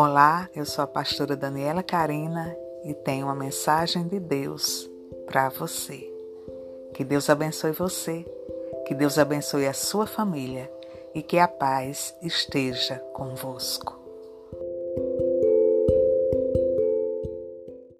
Olá, eu sou a pastora Daniela Carina e tenho uma mensagem de Deus para você. Que Deus abençoe você, que Deus abençoe a sua família e que a paz esteja convosco.